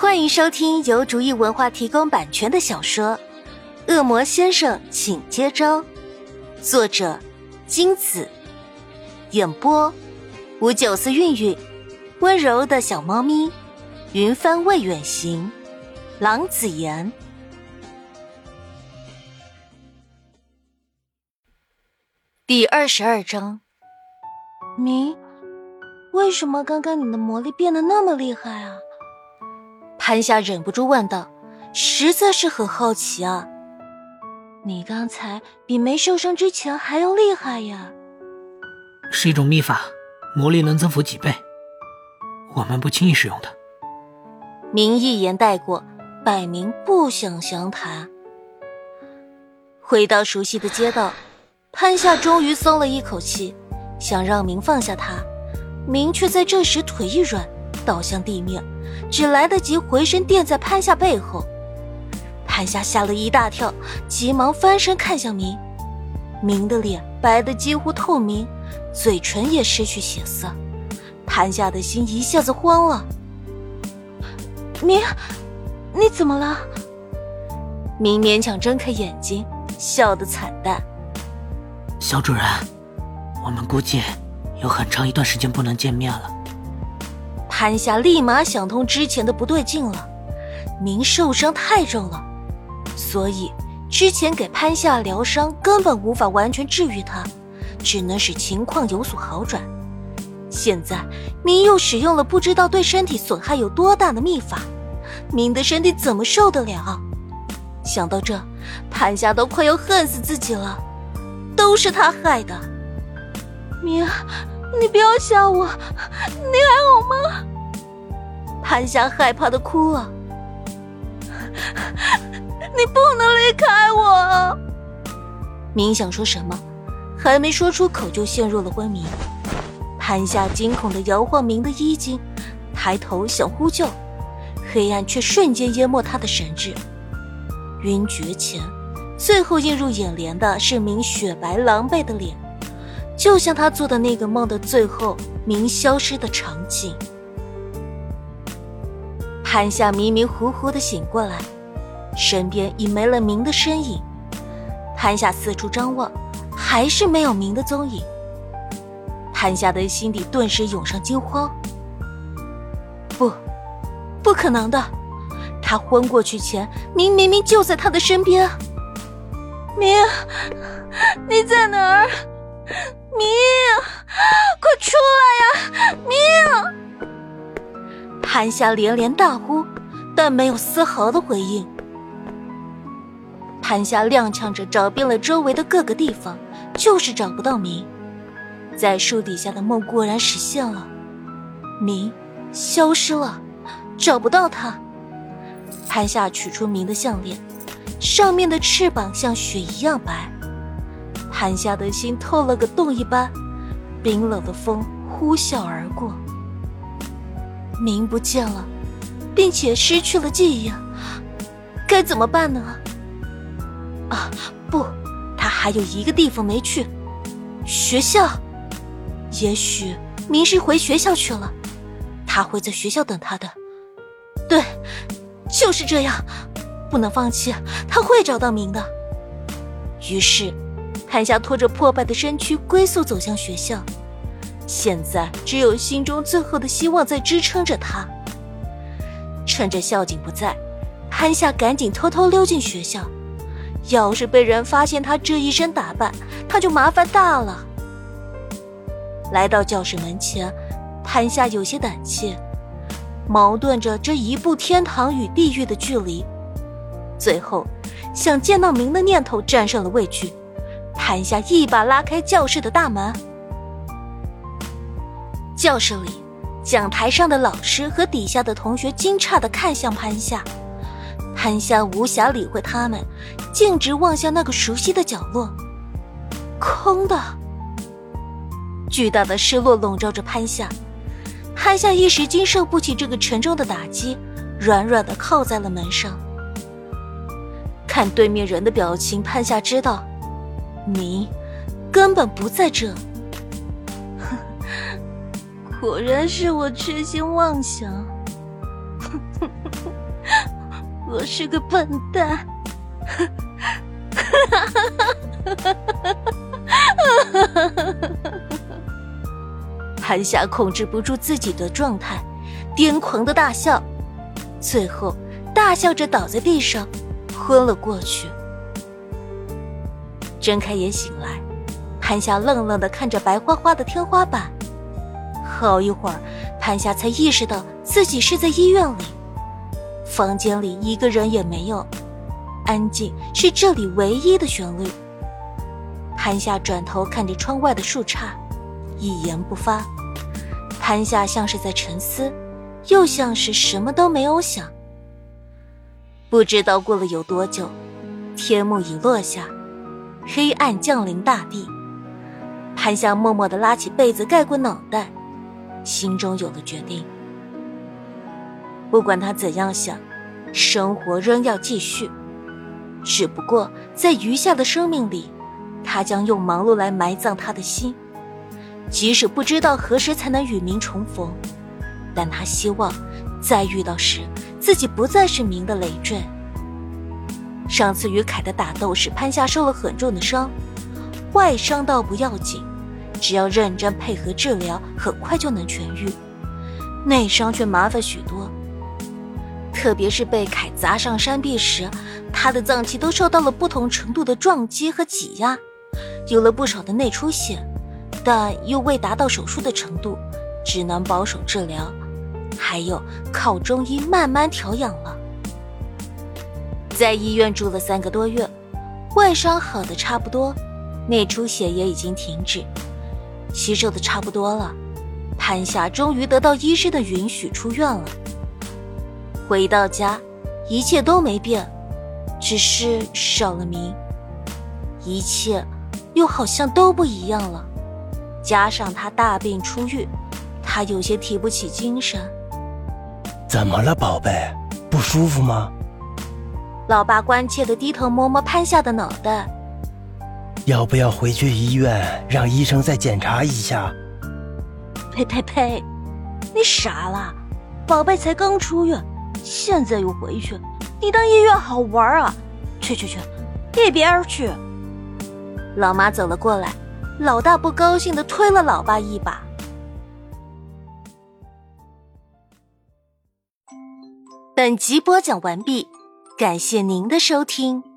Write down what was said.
欢迎收听由竹意文化提供版权的小说《恶魔先生，请接招》，作者金子，演播五九四韵韵，温柔的小猫咪，云帆未远行，郎子言。第二十二章，明，为什么刚刚你的魔力变得那么厉害啊？潘夏忍不住问道：“实在是很好奇啊！你刚才比没受伤之前还要厉害呀！是一种秘法，魔力能增幅几倍，我们不轻易使用的。”明一言带过，摆明不想详谈。回到熟悉的街道。潘夏终于松了一口气，想让明放下他，明却在这时腿一软，倒向地面，只来得及回身垫在潘夏背后。潘夏吓了一大跳，急忙翻身看向明，明的脸白的几乎透明，嘴唇也失去血色。潘夏的心一下子慌了。明，你怎么了？明勉强睁开眼睛，笑得惨淡。小主人，我们估计有很长一段时间不能见面了。潘夏立马想通之前的不对劲了，明受伤太重了，所以之前给潘夏疗伤根本无法完全治愈他，只能使情况有所好转。现在明又使用了不知道对身体损害有多大的秘法，明的身体怎么受得了？想到这，潘夏都快要恨死自己了。都是他害的，明，你不要吓我，你还好吗？潘夏害怕的哭啊。你不能离开我。明想说什么，还没说出口就陷入了昏迷。潘夏惊恐的摇晃明的衣襟，抬头想呼救，黑暗却瞬间淹没他的神智。晕厥前。最后映入眼帘的是明雪白狼狈的脸，就像他做的那个梦的最后，明消失的场景。潘夏迷迷糊糊的醒过来，身边已没了明的身影。潘夏四处张望，还是没有明的踪影。潘夏的心底顿时涌上惊慌。不，不可能的！他昏过去前，明明明就在他的身边。明，你在哪儿？明，快出来呀！明，潘夏连连大呼，但没有丝毫的回应。潘夏踉跄着找遍了周围的各个地方，就是找不到明。在树底下的梦果然实现了，明消失了，找不到他。潘夏取出明的项链。上面的翅膀像雪一样白，潘夏的心透了个洞一般，冰冷的风呼啸而过。明不见了，并且失去了记忆，该怎么办呢？啊，不，他还有一个地方没去，学校。也许明是回学校去了，他会在学校等他的。对，就是这样。不能放弃，他会找到明的。于是，潘夏拖着破败的身躯，龟速走向学校。现在，只有心中最后的希望在支撑着他。趁着校警不在，潘夏赶紧偷偷溜进学校。要是被人发现他这一身打扮，他就麻烦大了。来到教室门前，潘夏有些胆怯，矛盾着这一步天堂与地狱的距离。最后，想见到明的念头战胜了畏惧，潘夏一把拉开教室的大门。教室里，讲台上的老师和底下的同学惊诧的看向潘夏，潘夏无暇理会他们，径直望向那个熟悉的角落，空的。巨大的失落笼罩着潘夏，潘夏一时经受不起这个沉重的打击，软软的靠在了门上。看对面人的表情，潘夏知道，你根本不在这。果然是我痴心妄想。我是个笨蛋。潘夏控制不住自己的状态，癫狂的大笑，最后大笑着倒在地上，昏了过去。睁开眼醒来，韩夏愣愣的看着白花花的天花板，好一会儿，潘夏才意识到自己是在医院里，房间里一个人也没有，安静是这里唯一的旋律。潘夏转头看着窗外的树杈，一言不发。潘夏像是在沉思，又像是什么都没有想。不知道过了有多久，天幕已落下，黑暗降临大地。潘夏默默的拉起被子盖过脑袋，心中有了决定。不管他怎样想，生活仍要继续，只不过在余下的生命里。他将用忙碌来埋葬他的心，即使不知道何时才能与明重逢，但他希望再遇到时，自己不再是明的累赘。上次与凯的打斗时，潘夏受了很重的伤，外伤倒不要紧，只要认真配合治疗，很快就能痊愈。内伤却麻烦许多，特别是被凯砸上山壁时，他的脏器都受到了不同程度的撞击和挤压。有了不少的内出血，但又未达到手术的程度，只能保守治疗，还有靠中医慢慢调养了。在医院住了三个多月，外伤好的差不多，内出血也已经停止，吸收的差不多了。潘夏终于得到医生的允许出院了。回到家，一切都没变，只是少了名，一切。又好像都不一样了，加上他大病初愈，他有些提不起精神。怎么了，宝贝？不舒服吗？老爸关切的低头摸摸潘夏的脑袋。要不要回去医院让医生再检查一下？呸呸呸！你傻了？宝贝才刚出院，现在又回去，你当医院好玩啊？去去去，一边去！老妈走了过来，老大不高兴的推了老爸一把。本集播讲完毕，感谢您的收听。